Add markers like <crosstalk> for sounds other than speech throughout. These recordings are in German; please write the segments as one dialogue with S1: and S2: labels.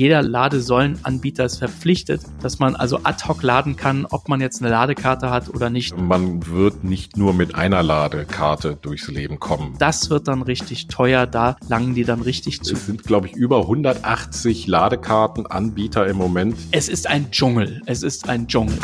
S1: jeder Ladesäulenanbieter ist verpflichtet, dass man also ad hoc laden kann, ob man jetzt eine Ladekarte hat oder nicht.
S2: Man wird nicht nur mit einer Ladekarte durchs Leben kommen.
S1: Das wird dann richtig teuer, da langen die dann richtig zu.
S2: Es sind, glaube ich, über 180 Ladekartenanbieter im Moment.
S1: Es ist ein Dschungel. Es ist ein Dschungel.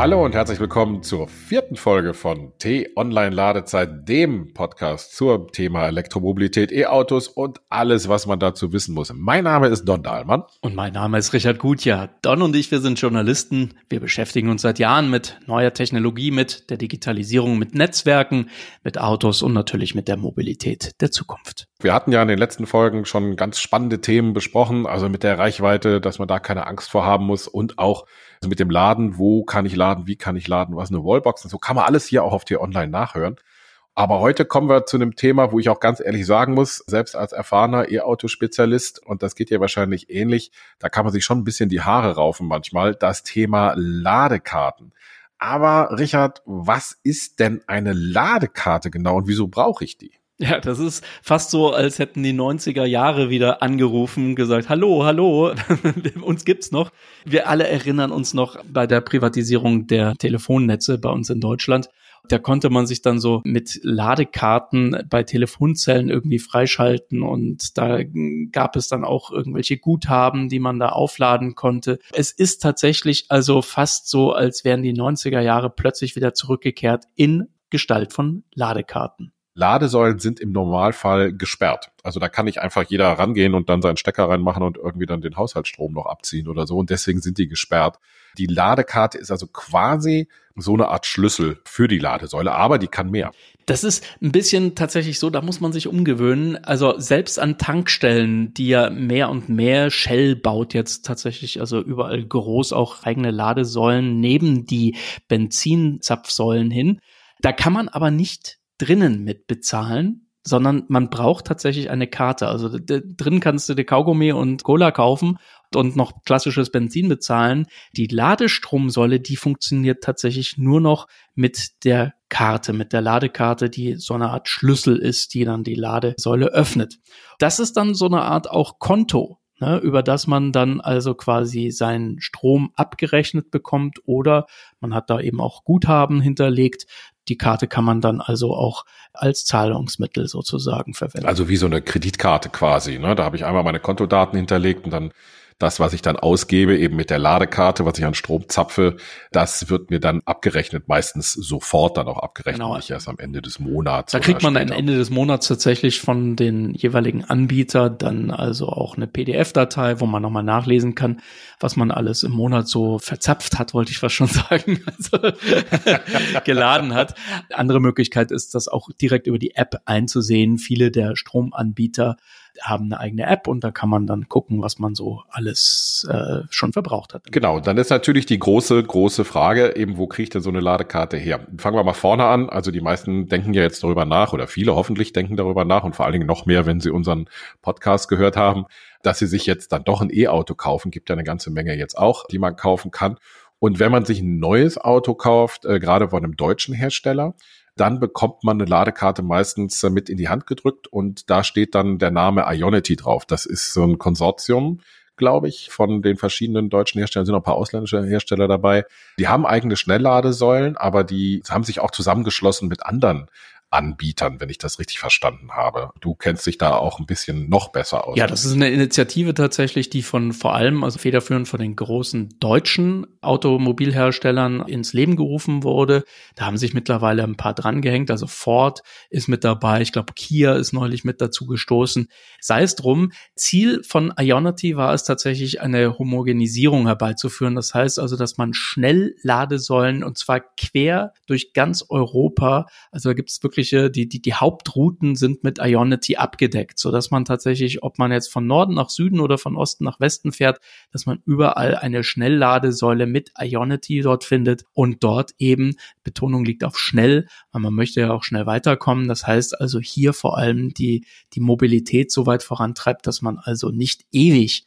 S2: Hallo und herzlich willkommen zur vierten Folge von T-Online Ladezeit, dem Podcast zum Thema Elektromobilität, E-Autos und alles, was man dazu wissen muss. Mein Name ist Don Dahlmann.
S1: Und mein Name ist Richard Gutjahr. Don und ich, wir sind Journalisten. Wir beschäftigen uns seit Jahren mit neuer Technologie, mit der Digitalisierung, mit Netzwerken, mit Autos und natürlich mit der Mobilität der Zukunft.
S2: Wir hatten ja in den letzten Folgen schon ganz spannende Themen besprochen, also mit der Reichweite, dass man da keine Angst vor haben muss und auch also mit dem Laden, wo kann ich laden, wie kann ich laden, was eine Wallbox und so kann man alles hier auch auf dir online nachhören. Aber heute kommen wir zu einem Thema, wo ich auch ganz ehrlich sagen muss, selbst als erfahrener E-Auto-Spezialist, und das geht ja wahrscheinlich ähnlich, da kann man sich schon ein bisschen die Haare raufen manchmal, das Thema Ladekarten. Aber Richard, was ist denn eine Ladekarte genau und wieso brauche ich die?
S1: Ja, das ist fast so, als hätten die 90er Jahre wieder angerufen, gesagt, hallo, hallo, <laughs> uns gibt's noch. Wir alle erinnern uns noch bei der Privatisierung der Telefonnetze bei uns in Deutschland. Da konnte man sich dann so mit Ladekarten bei Telefonzellen irgendwie freischalten und da gab es dann auch irgendwelche Guthaben, die man da aufladen konnte. Es ist tatsächlich also fast so, als wären die 90er Jahre plötzlich wieder zurückgekehrt in Gestalt von Ladekarten.
S2: Ladesäulen sind im Normalfall gesperrt. Also da kann nicht einfach jeder rangehen und dann seinen Stecker reinmachen und irgendwie dann den Haushaltsstrom noch abziehen oder so. Und deswegen sind die gesperrt. Die Ladekarte ist also quasi so eine Art Schlüssel für die Ladesäule, aber die kann mehr.
S1: Das ist ein bisschen tatsächlich so, da muss man sich umgewöhnen. Also selbst an Tankstellen, die ja mehr und mehr Shell baut jetzt tatsächlich, also überall groß auch eigene Ladesäulen neben die Benzinzapfsäulen hin. Da kann man aber nicht drinnen mit bezahlen, sondern man braucht tatsächlich eine Karte. Also drin kannst du dir Kaugummi und Cola kaufen und noch klassisches Benzin bezahlen. Die Ladestromsäule, die funktioniert tatsächlich nur noch mit der Karte, mit der Ladekarte, die so eine Art Schlüssel ist, die dann die Ladesäule öffnet. Das ist dann so eine Art auch Konto. Ne, über das man dann also quasi seinen Strom abgerechnet bekommt oder man hat da eben auch Guthaben hinterlegt, die Karte kann man dann also auch als Zahlungsmittel sozusagen verwenden.
S2: Also wie so eine Kreditkarte quasi. Ne? Da habe ich einmal meine Kontodaten hinterlegt und dann das, was ich dann ausgebe, eben mit der Ladekarte, was ich an Strom zapfe, das wird mir dann abgerechnet, meistens sofort dann auch abgerechnet, genau. nicht erst am Ende des Monats.
S1: Da kriegt man am Ende des Monats tatsächlich von den jeweiligen Anbieter dann also auch eine PDF-Datei, wo man nochmal nachlesen kann, was man alles im Monat so verzapft hat, wollte ich fast schon <laughs> sagen, also <laughs> geladen hat. Andere Möglichkeit ist, das auch direkt über die App einzusehen. Viele der Stromanbieter haben eine eigene App und da kann man dann gucken, was man so alles äh, schon verbraucht hat.
S2: Genau, dann ist natürlich die große, große Frage, eben, wo kriege ich denn so eine Ladekarte her? Fangen wir mal vorne an. Also die meisten denken ja jetzt darüber nach oder viele hoffentlich denken darüber nach und vor allen Dingen noch mehr, wenn sie unseren Podcast gehört haben, dass sie sich jetzt dann doch ein E-Auto kaufen. Gibt ja eine ganze Menge jetzt auch, die man kaufen kann. Und wenn man sich ein neues Auto kauft, äh, gerade von einem deutschen Hersteller, dann bekommt man eine Ladekarte meistens mit in die Hand gedrückt und da steht dann der Name Ionity drauf. Das ist so ein Konsortium, glaube ich, von den verschiedenen deutschen Herstellern, sind noch ein paar ausländische Hersteller dabei. Die haben eigene Schnellladesäulen, aber die haben sich auch zusammengeschlossen mit anderen Anbietern, wenn ich das richtig verstanden habe. Du kennst dich da auch ein bisschen noch besser aus.
S1: Ja, das ist eine Initiative tatsächlich, die von vor allem, also federführend von den großen deutschen Automobilherstellern ins Leben gerufen wurde. Da haben sich mittlerweile ein paar drangehängt. Also Ford ist mit dabei. Ich glaube, Kia ist neulich mit dazu gestoßen. Sei es drum. Ziel von Ionity war es tatsächlich, eine Homogenisierung herbeizuführen. Das heißt also, dass man schnell Ladesäulen und zwar quer durch ganz Europa, also da gibt es wirklich wirkliche, die, die, die Hauptrouten sind mit Ionity abgedeckt, so man tatsächlich, ob man jetzt von Norden nach Süden oder von Osten nach Westen fährt, dass man überall eine Schnellladesäule mit Ionity dort findet und dort eben, Betonung liegt auf schnell, weil man möchte ja auch schnell weiterkommen. Das heißt also hier vor allem die, die Mobilität so weit vorantreibt, dass man also nicht ewig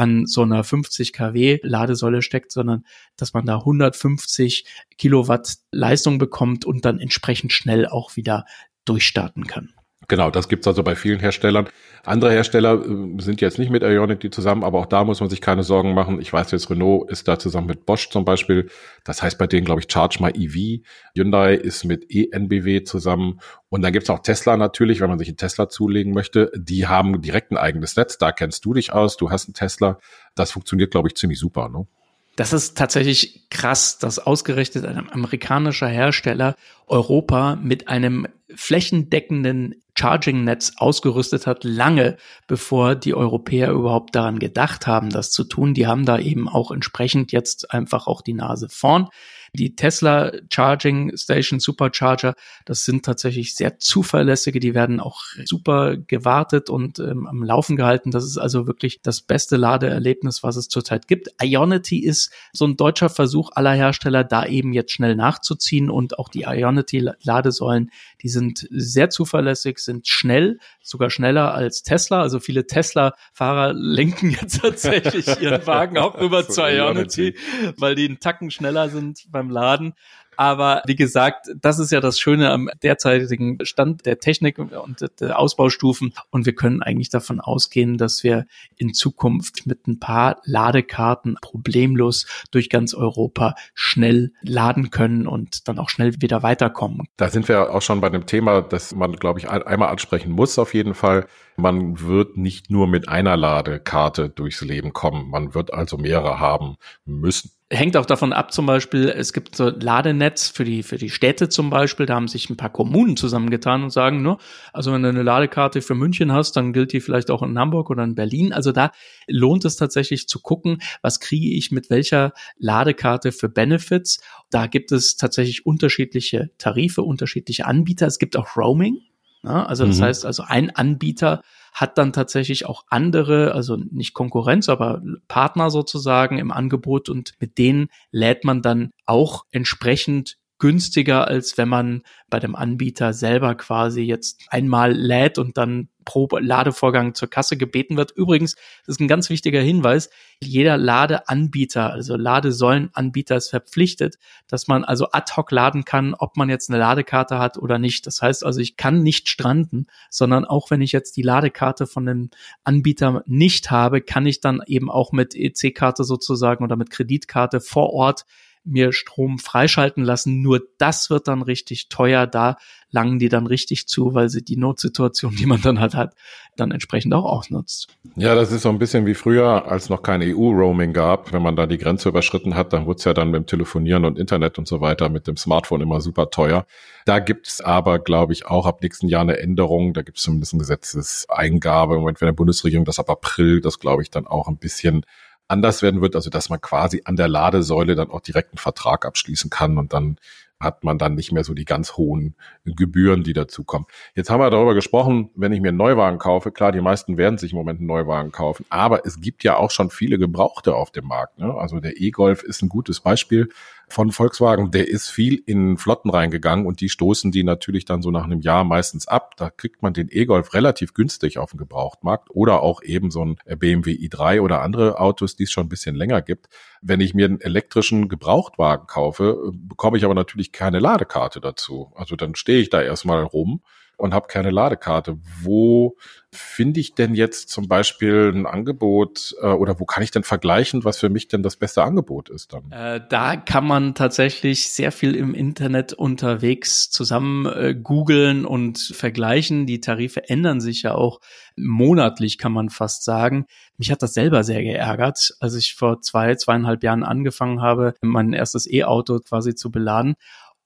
S1: an so einer 50 kW Ladesäule steckt, sondern dass man da 150 Kilowatt Leistung bekommt und dann entsprechend schnell auch wieder durchstarten kann.
S2: Genau, das gibt's also bei vielen Herstellern. Andere Hersteller äh, sind jetzt nicht mit Ionity zusammen, aber auch da muss man sich keine Sorgen machen. Ich weiß jetzt, Renault ist da zusammen mit Bosch zum Beispiel. Das heißt bei denen, glaube ich, Charge My EV. Hyundai ist mit ENBW zusammen. Und dann gibt's auch Tesla natürlich, wenn man sich einen Tesla zulegen möchte. Die haben direkt ein eigenes Netz. Da kennst du dich aus. Du hast einen Tesla. Das funktioniert, glaube ich, ziemlich super. Ne?
S1: Das ist tatsächlich krass, dass ausgerechnet ein amerikanischer Hersteller Europa mit einem flächendeckenden Charging-Netz ausgerüstet hat, lange bevor die Europäer überhaupt daran gedacht haben, das zu tun. Die haben da eben auch entsprechend jetzt einfach auch die Nase vorn. Die Tesla Charging Station Supercharger, das sind tatsächlich sehr zuverlässige, die werden auch super gewartet und ähm, am Laufen gehalten. Das ist also wirklich das beste Ladeerlebnis, was es zurzeit gibt. Ionity ist so ein deutscher Versuch aller Hersteller, da eben jetzt schnell nachzuziehen und auch die Ionity Ladesäulen, die sind sehr zuverlässig, sind schnell, sogar schneller als Tesla. Also viele Tesla-Fahrer <laughs> lenken jetzt tatsächlich ihren Wagen auch <laughs> rüber zur Ionity, weil die einen Tacken schneller sind beim Laden. Aber wie gesagt, das ist ja das Schöne am derzeitigen Stand der Technik und der Ausbaustufen. Und wir können eigentlich davon ausgehen, dass wir in Zukunft mit ein paar Ladekarten problemlos durch ganz Europa schnell laden können und dann auch schnell wieder weiterkommen.
S2: Da sind wir auch schon bei dem Thema, das man, glaube ich, einmal ansprechen muss auf jeden Fall. Man wird nicht nur mit einer Ladekarte durchs Leben kommen. Man wird also mehrere haben müssen
S1: hängt auch davon ab, zum Beispiel, es gibt so Ladenetz für die, für die Städte zum Beispiel, da haben sich ein paar Kommunen zusammengetan und sagen, ne, also wenn du eine Ladekarte für München hast, dann gilt die vielleicht auch in Hamburg oder in Berlin. Also da lohnt es tatsächlich zu gucken, was kriege ich mit welcher Ladekarte für Benefits. Da gibt es tatsächlich unterschiedliche Tarife, unterschiedliche Anbieter. Es gibt auch Roaming. Ne? Also das mhm. heißt, also ein Anbieter hat dann tatsächlich auch andere, also nicht Konkurrenz, aber Partner sozusagen im Angebot und mit denen lädt man dann auch entsprechend günstiger, als wenn man bei dem Anbieter selber quasi jetzt einmal lädt und dann pro Ladevorgang zur Kasse gebeten wird. Übrigens, das ist ein ganz wichtiger Hinweis, jeder Ladeanbieter, also Ladesäulenanbieter ist verpflichtet, dass man also ad hoc laden kann, ob man jetzt eine Ladekarte hat oder nicht. Das heißt also, ich kann nicht stranden, sondern auch wenn ich jetzt die Ladekarte von dem Anbieter nicht habe, kann ich dann eben auch mit EC-Karte sozusagen oder mit Kreditkarte vor Ort mir Strom freischalten lassen. Nur das wird dann richtig teuer. Da langen die dann richtig zu, weil sie die Notsituation, die man dann halt hat, dann entsprechend auch ausnutzt.
S2: Ja, das ist so ein bisschen wie früher, als noch kein EU-Roaming gab. Wenn man da die Grenze überschritten hat, dann wurde es ja dann mit dem Telefonieren und Internet und so weiter mit dem Smartphone immer super teuer. Da gibt's aber, glaube ich, auch ab nächsten Jahr eine Änderung. Da gibt's zumindest eine Gesetzeseingabe. Im Moment, wenn der Bundesregierung das ab April, das glaube ich dann auch ein bisschen anders werden wird, also dass man quasi an der Ladesäule dann auch direkt einen Vertrag abschließen kann und dann hat man dann nicht mehr so die ganz hohen Gebühren, die dazukommen. Jetzt haben wir darüber gesprochen, wenn ich mir einen Neuwagen kaufe, klar, die meisten werden sich im Moment einen Neuwagen kaufen, aber es gibt ja auch schon viele Gebrauchte auf dem Markt. Ne? Also der E-Golf ist ein gutes Beispiel von Volkswagen, der ist viel in Flotten reingegangen und die stoßen die natürlich dann so nach einem Jahr meistens ab. Da kriegt man den E-Golf relativ günstig auf dem Gebrauchtmarkt oder auch eben so ein BMW i3 oder andere Autos, die es schon ein bisschen länger gibt. Wenn ich mir einen elektrischen Gebrauchtwagen kaufe, bekomme ich aber natürlich keine Ladekarte dazu. Also dann stehe ich da erstmal rum und habe keine Ladekarte. Wo finde ich denn jetzt zum Beispiel ein Angebot äh, oder wo kann ich denn vergleichen, was für mich denn das beste Angebot ist dann?
S1: Äh, da kann man tatsächlich sehr viel im Internet unterwegs zusammen äh, googeln und vergleichen. Die Tarife ändern sich ja auch monatlich, kann man fast sagen. Mich hat das selber sehr geärgert, als ich vor zwei, zweieinhalb Jahren angefangen habe, mein erstes E-Auto quasi zu beladen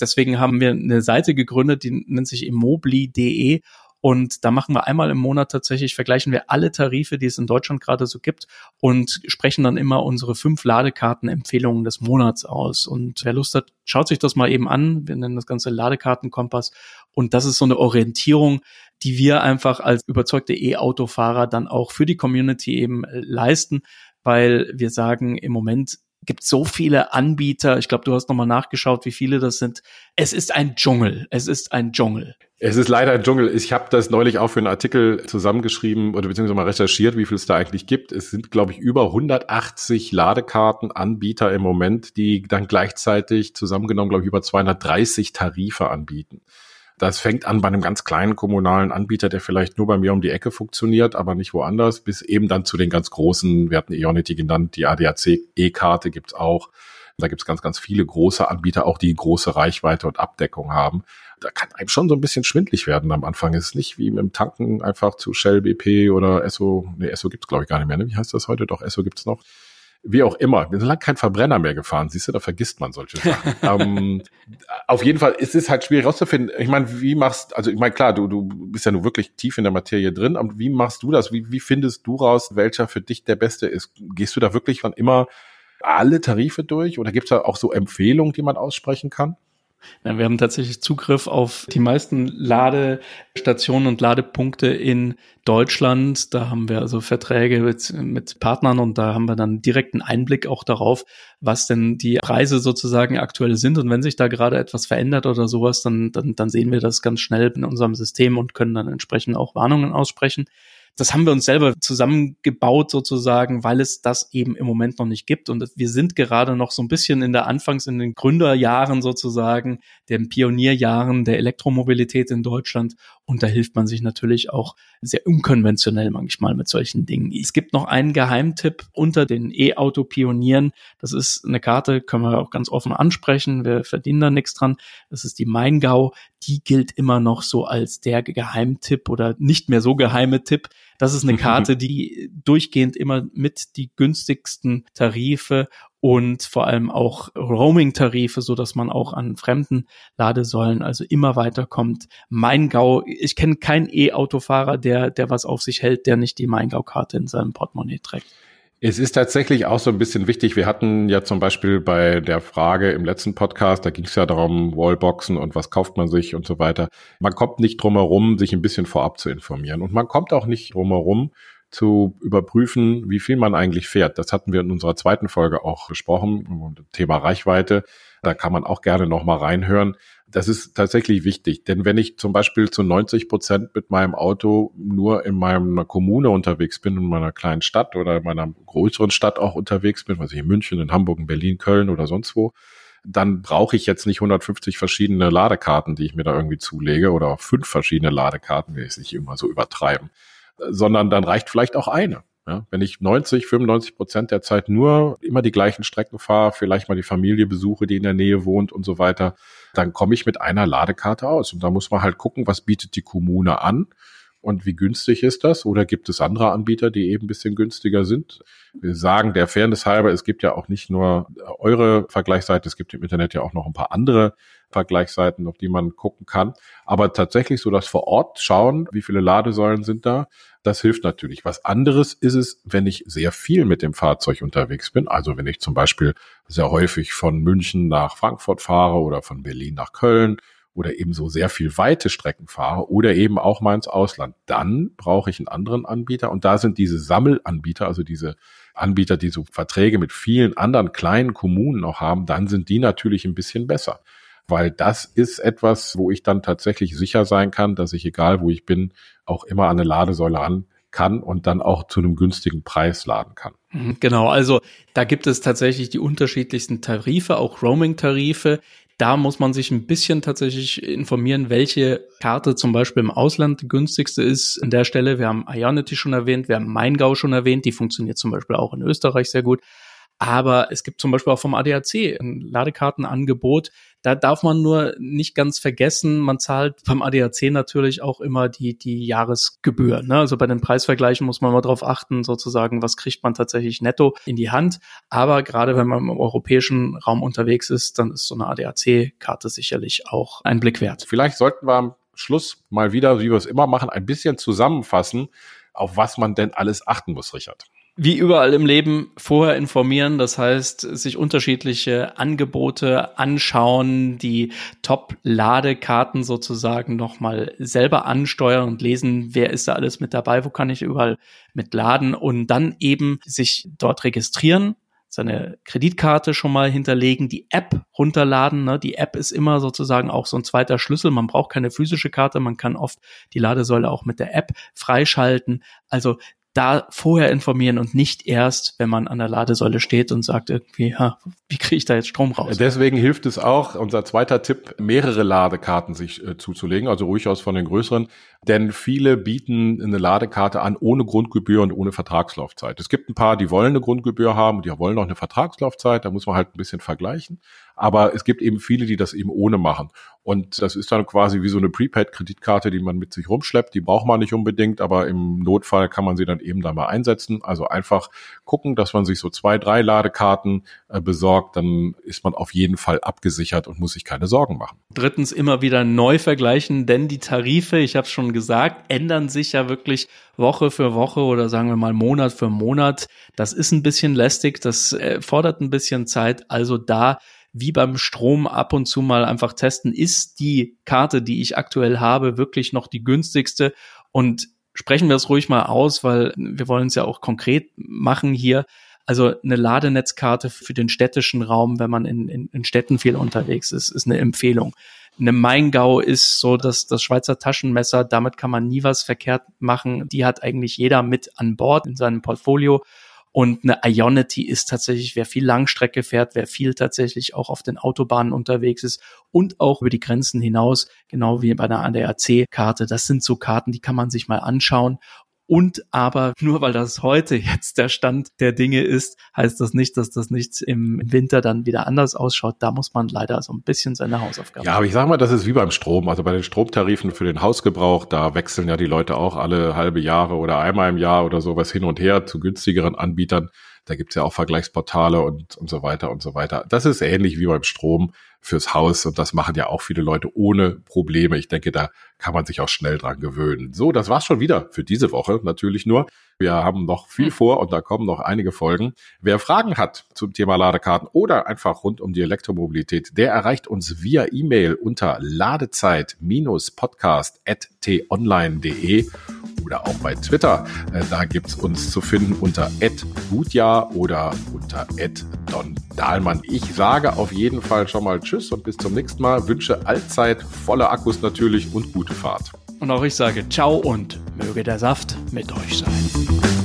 S1: Deswegen haben wir eine Seite gegründet, die nennt sich immobli.de und da machen wir einmal im Monat tatsächlich, vergleichen wir alle Tarife, die es in Deutschland gerade so gibt und sprechen dann immer unsere fünf Ladekarten-Empfehlungen des Monats aus. Und wer Lust hat, schaut sich das mal eben an. Wir nennen das Ganze Ladekartenkompass. Und das ist so eine Orientierung, die wir einfach als überzeugte E-Autofahrer dann auch für die Community eben leisten, weil wir sagen, im Moment gibt so viele Anbieter. Ich glaube, du hast nochmal nachgeschaut, wie viele das sind. Es ist ein Dschungel. Es ist ein Dschungel.
S2: Es ist leider ein Dschungel. Ich habe das neulich auch für einen Artikel zusammengeschrieben oder beziehungsweise mal recherchiert, wie viel es da eigentlich gibt. Es sind, glaube ich, über 180 Ladekartenanbieter im Moment, die dann gleichzeitig zusammengenommen, glaube ich, über 230 Tarife anbieten. Das fängt an bei einem ganz kleinen kommunalen Anbieter, der vielleicht nur bei mir um die Ecke funktioniert, aber nicht woanders, bis eben dann zu den ganz großen, wir hatten Ionity genannt, die ADAC-E-Karte gibt's auch. Da gibt's ganz, ganz viele große Anbieter, auch die große Reichweite und Abdeckung haben. Da kann einem schon so ein bisschen schwindlig werden am Anfang. Es ist nicht wie dem Tanken einfach zu Shell, BP oder Esso. Nee, Esso gibt's glaube ich gar nicht mehr. Ne? Wie heißt das heute? Doch, Esso gibt's noch wie auch immer. Wir sind lange kein Verbrenner mehr gefahren, siehst du, da vergisst man solche Sachen. <laughs> ähm, auf jeden Fall ist es halt schwierig rauszufinden. Ich meine, wie machst, also ich meine, klar, du, du bist ja nur wirklich tief in der Materie drin, aber wie machst du das? Wie, wie findest du raus, welcher für dich der beste ist? Gehst du da wirklich von immer alle Tarife durch oder gibt es da auch so Empfehlungen, die man aussprechen kann?
S1: Ja, wir haben tatsächlich Zugriff auf die meisten Ladestationen und Ladepunkte in Deutschland. Da haben wir also Verträge mit, mit Partnern und da haben wir dann direkten Einblick auch darauf, was denn die Preise sozusagen aktuell sind. Und wenn sich da gerade etwas verändert oder sowas, dann, dann, dann sehen wir das ganz schnell in unserem System und können dann entsprechend auch Warnungen aussprechen das haben wir uns selber zusammengebaut sozusagen, weil es das eben im Moment noch nicht gibt. Und wir sind gerade noch so ein bisschen in der Anfangs, in den Gründerjahren sozusagen, den Pionierjahren der Elektromobilität in Deutschland. Und da hilft man sich natürlich auch sehr unkonventionell manchmal mit solchen Dingen. Es gibt noch einen Geheimtipp unter den E-Auto-Pionieren. Das ist eine Karte, können wir auch ganz offen ansprechen. Wir verdienen da nichts dran. Das ist die Maingau. Die gilt immer noch so als der Geheimtipp oder nicht mehr so geheime Tipp. Das ist eine <laughs> Karte, die durchgehend immer mit die günstigsten Tarife und vor allem auch Roaming-Tarife, so dass man auch an fremden Ladesäulen also immer weiterkommt. Maingau, ich kenne keinen E-Autofahrer, der, der was auf sich hält, der nicht die Maingau-Karte in seinem Portemonnaie trägt.
S2: Es ist tatsächlich auch so ein bisschen wichtig. Wir hatten ja zum Beispiel bei der Frage im letzten Podcast, da ging es ja darum, Wallboxen und was kauft man sich und so weiter. Man kommt nicht drum herum, sich ein bisschen vorab zu informieren. Und man kommt auch nicht drum herum, zu überprüfen, wie viel man eigentlich fährt. Das hatten wir in unserer zweiten Folge auch besprochen, Thema Reichweite. Da kann man auch gerne nochmal reinhören. Das ist tatsächlich wichtig, denn wenn ich zum Beispiel zu 90 Prozent mit meinem Auto nur in meiner Kommune unterwegs bin, in meiner kleinen Stadt oder in meiner größeren Stadt auch unterwegs bin, was ich in München, in Hamburg, in Berlin, Köln oder sonst wo, dann brauche ich jetzt nicht 150 verschiedene Ladekarten, die ich mir da irgendwie zulege oder fünf verschiedene Ladekarten, will ich es nicht immer so übertreiben sondern dann reicht vielleicht auch eine. Ja, wenn ich 90, 95 Prozent der Zeit nur immer die gleichen Strecken fahre, vielleicht mal die Familie besuche, die in der Nähe wohnt und so weiter, dann komme ich mit einer Ladekarte aus. Und da muss man halt gucken, was bietet die Kommune an und wie günstig ist das? Oder gibt es andere Anbieter, die eben ein bisschen günstiger sind? Wir sagen der Fairness halber, es gibt ja auch nicht nur eure Vergleichsseite, es gibt im Internet ja auch noch ein paar andere Vergleichsseiten, auf die man gucken kann. Aber tatsächlich so das vor Ort schauen, wie viele Ladesäulen sind da, das hilft natürlich. Was anderes ist es, wenn ich sehr viel mit dem Fahrzeug unterwegs bin. Also wenn ich zum Beispiel sehr häufig von München nach Frankfurt fahre oder von Berlin nach Köln oder eben so sehr viel weite Strecken fahre oder eben auch mal ins Ausland, dann brauche ich einen anderen Anbieter. Und da sind diese Sammelanbieter, also diese Anbieter, die so Verträge mit vielen anderen kleinen Kommunen auch haben, dann sind die natürlich ein bisschen besser weil das ist etwas, wo ich dann tatsächlich sicher sein kann, dass ich, egal wo ich bin, auch immer an eine Ladesäule an kann und dann auch zu einem günstigen Preis laden kann.
S1: Mhm, genau, also da gibt es tatsächlich die unterschiedlichsten Tarife, auch Roaming-Tarife. Da muss man sich ein bisschen tatsächlich informieren, welche Karte zum Beispiel im Ausland die günstigste ist. An der Stelle, wir haben Ionity schon erwähnt, wir haben Maingau schon erwähnt, die funktioniert zum Beispiel auch in Österreich sehr gut. Aber es gibt zum Beispiel auch vom ADAC ein Ladekartenangebot. Da darf man nur nicht ganz vergessen, man zahlt beim ADAC natürlich auch immer die, die Jahresgebühr. Ne? Also bei den Preisvergleichen muss man mal drauf achten, sozusagen, was kriegt man tatsächlich netto in die Hand. Aber gerade wenn man im europäischen Raum unterwegs ist, dann ist so eine ADAC-Karte sicherlich auch ein Blick wert.
S2: Vielleicht sollten wir am Schluss mal wieder, wie wir es immer machen, ein bisschen zusammenfassen, auf was man denn alles achten muss, Richard
S1: wie überall im Leben vorher informieren, das heißt, sich unterschiedliche Angebote anschauen, die Top-Ladekarten sozusagen nochmal selber ansteuern und lesen, wer ist da alles mit dabei, wo kann ich überall mit laden und dann eben sich dort registrieren seine Kreditkarte schon mal hinterlegen, die App runterladen. Ne? Die App ist immer sozusagen auch so ein zweiter Schlüssel. Man braucht keine physische Karte, man kann oft die Ladesäule auch mit der App freischalten. Also da vorher informieren und nicht erst, wenn man an der Ladesäule steht und sagt irgendwie, ha, wie kriege ich da jetzt Strom raus?
S2: Deswegen hilft es auch, unser zweiter Tipp, mehrere Ladekarten sich äh, zuzulegen, also ruhig aus von den größeren, denn viele bieten eine Ladekarte an ohne Grundgebühr und ohne Vertragslaufzeit. Es gibt ein paar, die wollen eine Grundgebühr haben und die wollen noch eine Vertragslaufzeit, da muss man halt ein bisschen vergleichen. Aber es gibt eben viele, die das eben ohne machen. Und das ist dann quasi wie so eine Prepaid-Kreditkarte, die man mit sich rumschleppt. Die braucht man nicht unbedingt, aber im Notfall kann man sie dann eben da mal einsetzen. Also einfach gucken, dass man sich so zwei, drei Ladekarten äh, besorgt. Dann ist man auf jeden Fall abgesichert und muss sich keine Sorgen machen.
S1: Drittens immer wieder neu vergleichen, denn die Tarife, ich habe schon gesagt, ändern sich ja wirklich Woche für Woche oder sagen wir mal Monat für Monat. Das ist ein bisschen lästig, das äh, fordert ein bisschen Zeit. Also da wie beim Strom ab und zu mal einfach testen, ist die Karte, die ich aktuell habe, wirklich noch die günstigste und sprechen wir es ruhig mal aus, weil wir wollen es ja auch konkret machen hier. Also eine Ladenetzkarte für den städtischen Raum, wenn man in, in, in Städten viel unterwegs ist, ist eine Empfehlung. Eine Maingau ist so dass das Schweizer Taschenmesser, damit kann man nie was verkehrt machen. Die hat eigentlich jeder mit an Bord in seinem Portfolio. Und eine Ionity ist tatsächlich, wer viel Langstrecke fährt, wer viel tatsächlich auch auf den Autobahnen unterwegs ist und auch über die Grenzen hinaus, genau wie bei einer ADAC-Karte. Das sind so Karten, die kann man sich mal anschauen und aber nur weil das heute jetzt der Stand der Dinge ist, heißt das nicht, dass das nicht im Winter dann wieder anders ausschaut. Da muss man leider so ein bisschen seine Hausaufgaben.
S2: Ja, aber ich sage mal, das ist wie beim Strom. Also bei den Stromtarifen für den Hausgebrauch, da wechseln ja die Leute auch alle halbe Jahre oder einmal im Jahr oder sowas hin und her zu günstigeren Anbietern. Da gibt's ja auch Vergleichsportale und, und so weiter und so weiter. Das ist ähnlich wie beim Strom fürs Haus und das machen ja auch viele Leute ohne Probleme. Ich denke, da kann man sich auch schnell dran gewöhnen. So, das war's schon wieder für diese Woche. Natürlich nur. Wir haben noch viel hm. vor und da kommen noch einige Folgen. Wer Fragen hat zum Thema Ladekarten oder einfach rund um die Elektromobilität, der erreicht uns via E-Mail unter ladezeit-podcast.t-online.de oder auch bei Twitter. Äh, da gibt's uns zu finden unter @gutjahr oder unter Don Dahlmann. Ich sage auf jeden Fall schon mal Tschüss und bis zum nächsten Mal. Wünsche allzeit volle Akkus natürlich und gute Fahrt.
S1: Und auch ich sage Ciao und möge der Saft mit euch sein.